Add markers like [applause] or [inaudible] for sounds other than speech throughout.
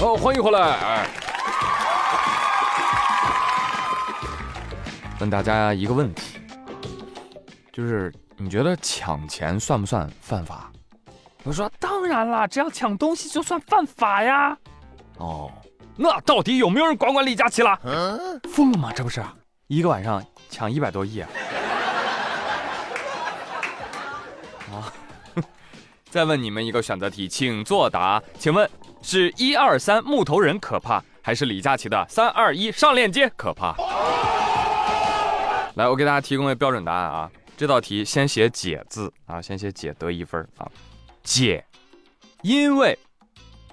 哦，欢迎回来！哎，问大家一个问题，就是你觉得抢钱算不算犯法？我说当然啦，只要抢东西就算犯法呀。哦，那到底有没有人管管李佳琦了？疯了吗？这不是一个晚上抢一百多亿啊！啊，[laughs] 再问你们一个选择题，请作答。请问是一二三木头人可怕，还是李佳琦的三二一上链接可怕？来，我给大家提供个标准答案啊。这道题先写解字啊，先写解得一分啊。解，因为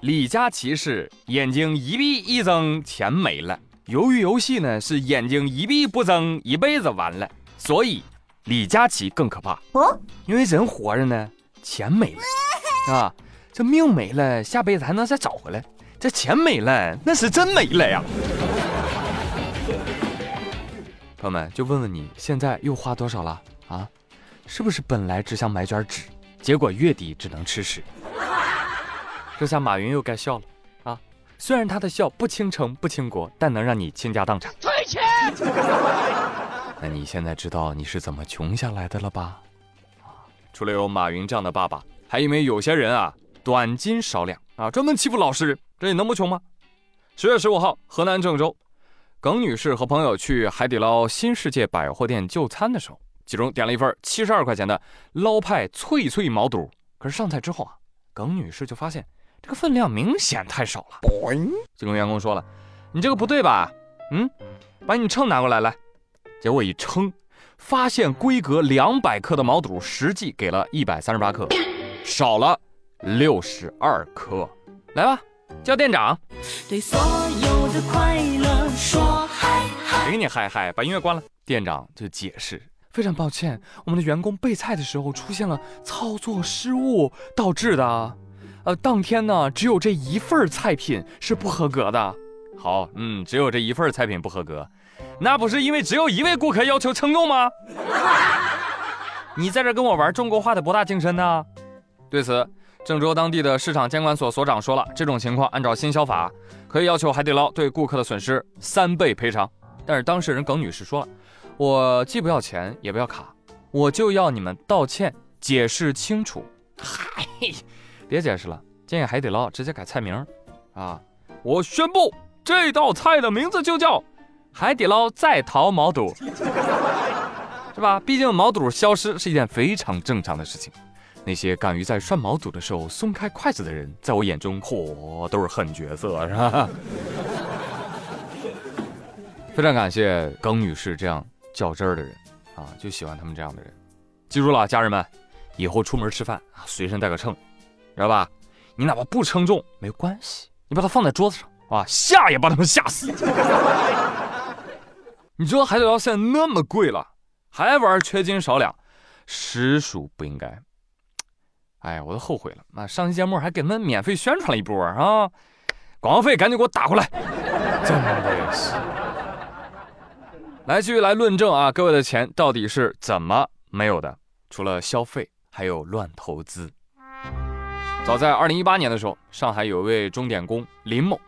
李佳琦是眼睛一闭一睁钱没了，由于游戏呢是眼睛一闭不睁一辈子完了，所以李佳琦更可怕哦。因为人活着呢，钱没了啊，这命没了，下辈子还能再找回来；这钱没了，那是真没了呀。朋友们，就问问你现在又花多少了啊？是不是本来只想买卷纸？结果月底只能吃屎，这下马云又该笑了啊！虽然他的笑不倾城不倾国，但能让你倾家荡产。退钱！那你现在知道你是怎么穷下来的了吧？啊，除了有马云这样的爸爸，还因为有些人啊短斤少两啊，专门欺负老实人，这你能不穷吗？十月十五号，河南郑州，耿女士和朋友去海底捞新世界百货店就餐的时候。其中点了一份七十二块钱的捞派脆脆毛肚，可是上菜之后啊，耿女士就发现这个分量明显太少了，就跟员工说了：“你这个不对吧？嗯，把你秤拿过来来。”结果一称，发现规格两百克的毛肚实际给了一百三十八克，少了六十二克。来吧，叫店长。对所有的快乐说嗨嗨，谁给你嗨嗨？把音乐关了。店长就解释。非常抱歉，我们的员工备菜的时候出现了操作失误导致的。呃，当天呢，只有这一份菜品是不合格的。好，嗯，只有这一份菜品不合格，那不是因为只有一位顾客要求称重吗？你在这跟我玩中国话的博大精深呢？对此，郑州当地的市场监管所所长说了，这种情况按照新消法，可以要求海底捞对顾客的损失三倍赔偿。但是当事人耿女士说了。我既不要钱，也不要卡，我就要你们道歉，解释清楚。嗨，别解释了，建议海底捞直接改菜名啊！我宣布，这道菜的名字就叫海底捞在逃毛肚，[laughs] 是吧？毕竟毛肚消失是一件非常正常的事情。那些敢于在涮毛肚的时候松开筷子的人，在我眼中，嚯，都是狠角色，是吧？[laughs] 非常感谢耿女士这样。较真儿的人啊，就喜欢他们这样的人。记住了，家人们，以后出门吃饭啊，随身带个秤，知道吧？你哪怕不称重没关系，你把它放在桌子上啊，吓也把他们吓死。你知道海底捞现在那么贵了，还玩缺斤少两，实属不应该。哎呀，我都后悔了。那上期节目还给他们免费宣传了一波啊，广告费赶紧给我打过来，真的是。来继续来论证啊，各位的钱到底是怎么没有的？除了消费，还有乱投资。早在二零一八年的时候，上海有一位钟点工林某，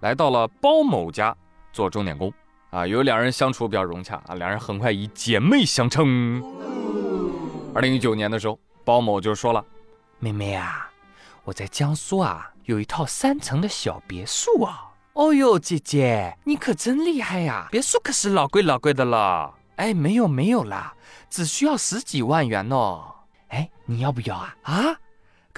来到了包某家做钟点工啊，由于两人相处比较融洽啊，两人很快以姐妹相称。二零一九年的时候，包某就说了：“妹妹啊，我在江苏啊有一套三层的小别墅啊。”哦呦，姐姐，你可真厉害呀！别墅可是老贵老贵的了。哎，没有没有啦，只需要十几万元哦。哎，你要不要啊？啊，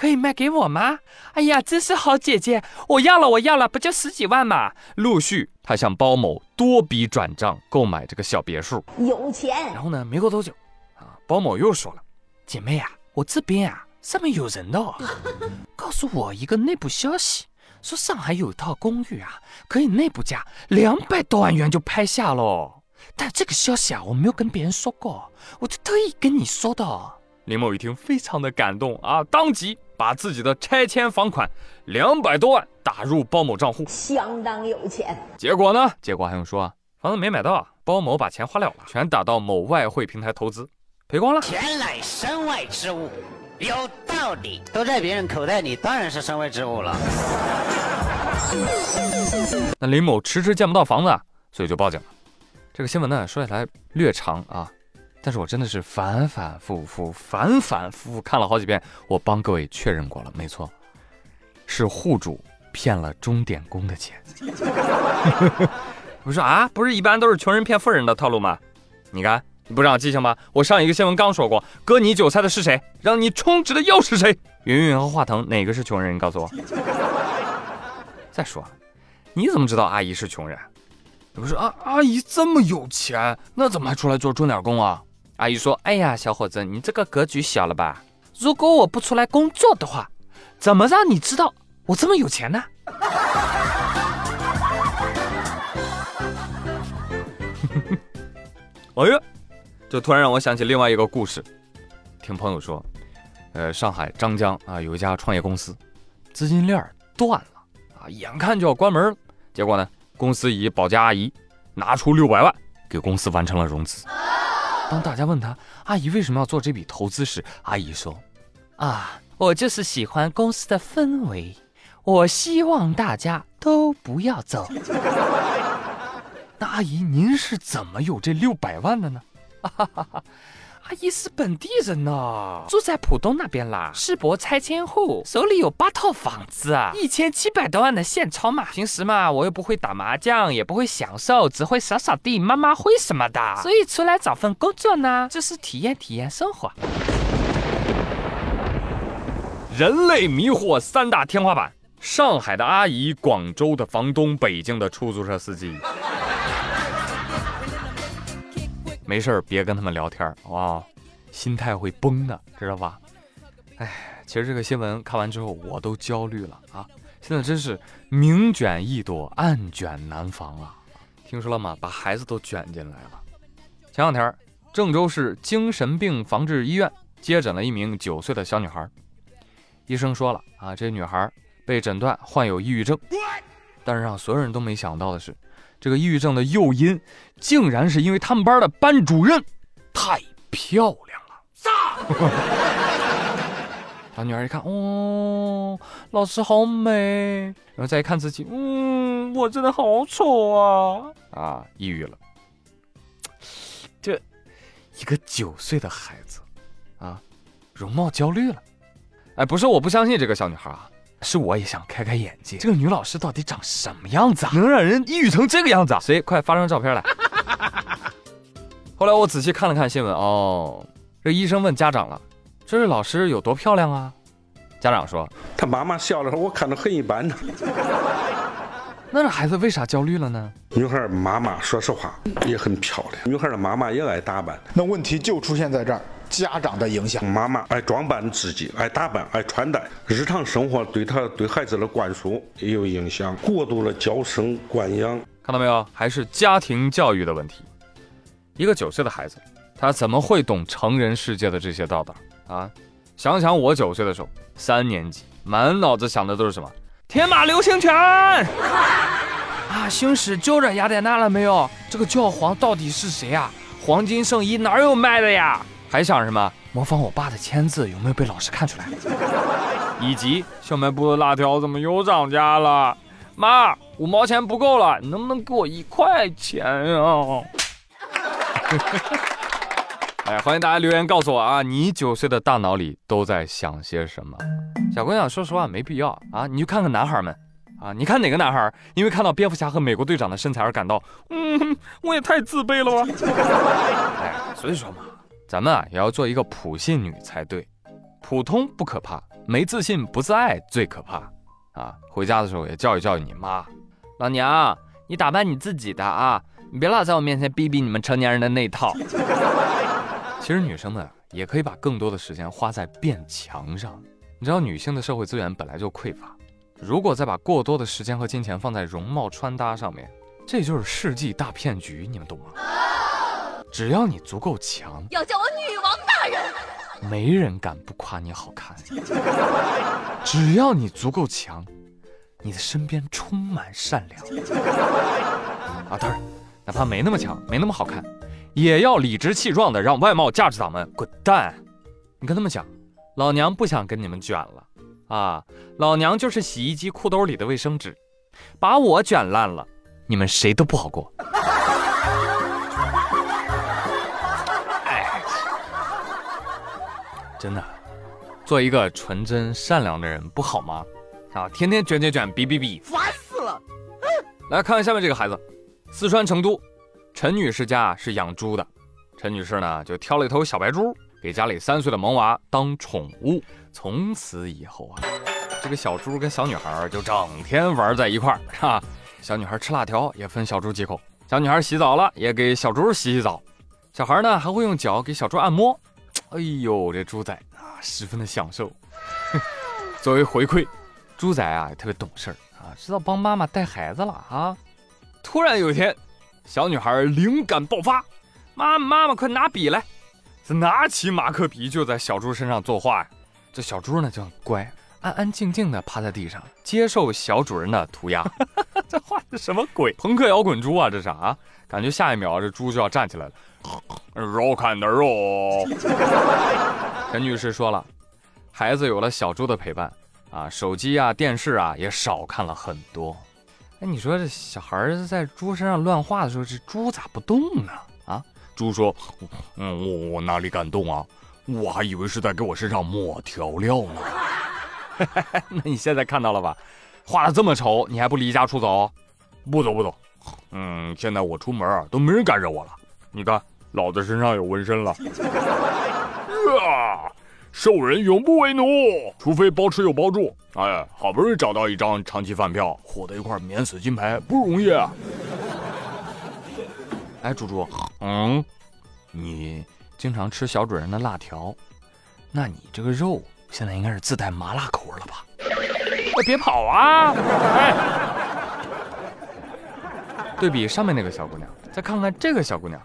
可以卖给我吗？哎呀，真是好姐姐，我要了我要了，不就十几万嘛。陆续，他向包某多笔转账购买这个小别墅，有钱。然后呢，没过多久，啊，包某又说了，姐妹啊，我这边啊上面有人的哦，[laughs] 告诉我一个内部消息。说上海有一套公寓啊，可以内部价两百多万元就拍下喽。但这个消息啊，我没有跟别人说过，我就特意跟你说的。林某一听，非常的感动啊，当即把自己的拆迁房款两百多万打入包某账户，相当有钱。结果呢？结果还用说啊？房子没买到啊，包某把钱花了了，全打到某外汇平台投资，赔光了。钱乃身外之物。有道理，都在别人口袋里，当然是身外之物了。那林某迟迟见不到房子，所以就报警了。这个新闻呢说起来略长啊，但是我真的是反反复复、反反复复看了好几遍，我帮各位确认过了，没错，是户主骗了钟点工的钱。[laughs] 我说啊，不是一般都是穷人骗富人的套路吗？你看你不长记性吗？我上一个新闻刚说过，割你韭菜的是谁？让你充值的又是谁？云云和华腾哪个是穷人？你告诉我。[laughs] 再说，你怎么知道阿姨是穷人？我说啊，阿姨这么有钱，那怎么还出来做钟点工啊？阿姨说：“哎呀，小伙子，你这个格局小了吧？如果我不出来工作的话，怎么让你知道我这么有钱呢？” [laughs] 哎呀，这突然让我想起另外一个故事。听朋友说，呃，上海张江啊有一家创业公司，资金链断了啊，眼看就要关门了。结果呢，公司以保洁阿姨拿出六百万给公司完成了融资。当大家问他阿姨为什么要做这笔投资时，阿姨说：“啊，我就是喜欢公司的氛围，我希望大家都不要走。[laughs] ”那阿姨，您是怎么有这六百万的呢？[laughs] 阿姨是本地人呢，住在浦东那边啦，世博拆迁户，手里有八套房子啊，一千七百多万的现钞嘛。平时嘛，我又不会打麻将，也不会享受，只会扫扫地、抹抹灰什么的，所以出来找份工作呢，就是体验体验生活。人类迷惑三大天花板：上海的阿姨、广州的房东、北京的出租车司机。没事儿，别跟他们聊天哇，心态会崩的，知道吧？哎，其实这个新闻看完之后，我都焦虑了啊！现在真是明卷易躲，暗卷难防啊！听说了吗？把孩子都卷进来了。前两天，郑州市精神病防治医院接诊了一名九岁的小女孩，医生说了啊，这女孩被诊断患有抑郁症，但是让所有人都没想到的是。这个抑郁症的诱因，竟然是因为他们班的班主任太漂亮了。[laughs] 小女孩一看，哦，老师好美，然后再一看自己，嗯，我真的好丑啊！啊，抑郁了。这一个九岁的孩子，啊，容貌焦虑了。哎，不是我不相信这个小女孩啊。是我也想开开眼界，这个女老师到底长什么样子啊？能让人抑郁成这个样子啊？谁快发张照片来？后来我仔细看了看新闻，哦，这医生问家长了，这位老师有多漂亮啊？家长说，他妈妈笑的时候，我看着很一般呢。那这孩子为啥焦虑了呢？女孩妈妈说实话也很漂亮，女孩的妈妈也爱打扮。那问题就出现在这儿。家长的影响，妈妈爱装扮自己，爱打扮，爱穿戴，日常生活对他对孩子的灌输也有影响。过度的娇生惯养，看到没有？还是家庭教育的问题。一个九岁的孩子，他怎么会懂成人世界的这些道道啊？想想我九岁的时候，三年级，满脑子想的都是什么？天马流星拳 [laughs] 啊！星矢救着雅典娜了没有？这个教皇到底是谁啊？黄金圣衣哪有卖的呀？还想什么？模仿我爸的签字有没有被老师看出来？以及小卖部的辣条怎么又涨价了？妈，五毛钱不够了，你能不能给我一块钱啊？[laughs] 哎，欢迎大家留言告诉我啊，你九岁的大脑里都在想些什么？小姑娘，说实话没必要啊，你去看看男孩们啊，你看哪个男孩因为看到蝙蝠侠和美国队长的身材而感到，嗯，我也太自卑了吧？[laughs] 哎，所以说嘛。咱们啊也要做一个普信女才对，普通不可怕，没自信不自爱最可怕啊！回家的时候也教育教育你妈，老娘你打扮你自己的啊，你别老在我面前逼逼你们成年人的那套。[laughs] 其实女生们也可以把更多的时间花在变强上，你知道女性的社会资源本来就匮乏，如果再把过多的时间和金钱放在容貌穿搭上面，这就是世纪大骗局，你们懂吗？只要你足够强，要叫我女王大人，没人敢不夸你好看。只要你足够强，你的身边充满善良。啊，当然，哪怕没那么强，没那么好看，也要理直气壮的让外貌价值党们滚蛋。你跟他们讲，老娘不想跟你们卷了啊！老娘就是洗衣机裤兜里的卫生纸，把我卷烂了，你们谁都不好过。真的，做一个纯真善良的人不好吗？啊，天天卷卷卷，比比比，烦死了！来看看下面这个孩子，四川成都陈女士家是养猪的，陈女士呢就挑了一头小白猪。给家里三岁的萌娃当宠物，从此以后啊，这个小猪跟小女孩就整天玩在一块儿，是吧？小女孩吃辣条也分小猪几口，小女孩洗澡了也给小猪洗洗澡，小孩呢还会用脚给小猪按摩，哎呦，这猪仔啊十分的享受。[laughs] 作为回馈，猪仔啊也特别懂事儿啊，知道帮妈妈带孩子了啊。突然有一天，小女孩灵感爆发，妈妈妈快拿笔来。这拿起马克笔就在小猪身上作画，这小猪呢就很乖，安安静静的趴在地上接受小主人的涂鸦。[laughs] 这画的什么鬼？朋克摇滚猪啊，这是啊？感觉下一秒这猪就要站起来了。肉看的肉。陈女士说了，孩子有了小猪的陪伴啊，手机啊、电视啊也少看了很多。哎，你说这小孩在猪身上乱画的时候，这猪咋不动呢？啊猪说：“嗯，我我哪里敢动啊？我还以为是在给我身上抹调料呢。[laughs] 那你现在看到了吧？画的这么丑，你还不离家出走？不走不走。嗯，现在我出门啊都没人敢惹我了。你看，老子身上有纹身了。[laughs] 啊！兽人永不为奴，除非包吃又包住。哎，好不容易找到一张长期饭票，获得一块免死金牌，不容易啊。”哎，猪猪，嗯，你经常吃小主人的辣条，那你这个肉现在应该是自带麻辣口味了吧？哎，别跑啊！哎，对比上面那个小姑娘，再看看这个小姑娘，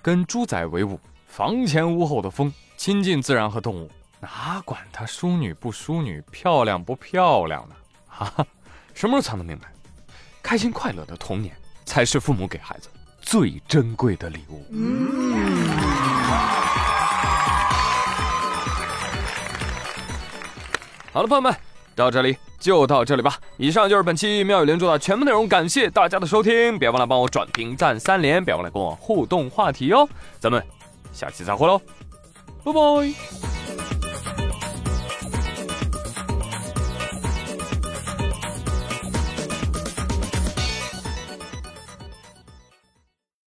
跟猪仔为伍，房前屋后的风，亲近自然和动物，哪管她淑女不淑女，漂亮不漂亮呢？[laughs] 哈哈，什么时候才能明白，开心快乐的童年才是父母给孩子。最珍贵的礼物。好了，朋友们，到这里就到这里吧。以上就是本期妙语连珠的全部内容，感谢大家的收听，别忘了帮我转评赞三连，别忘了跟我互动话题哦。咱们下期再会喽，拜拜。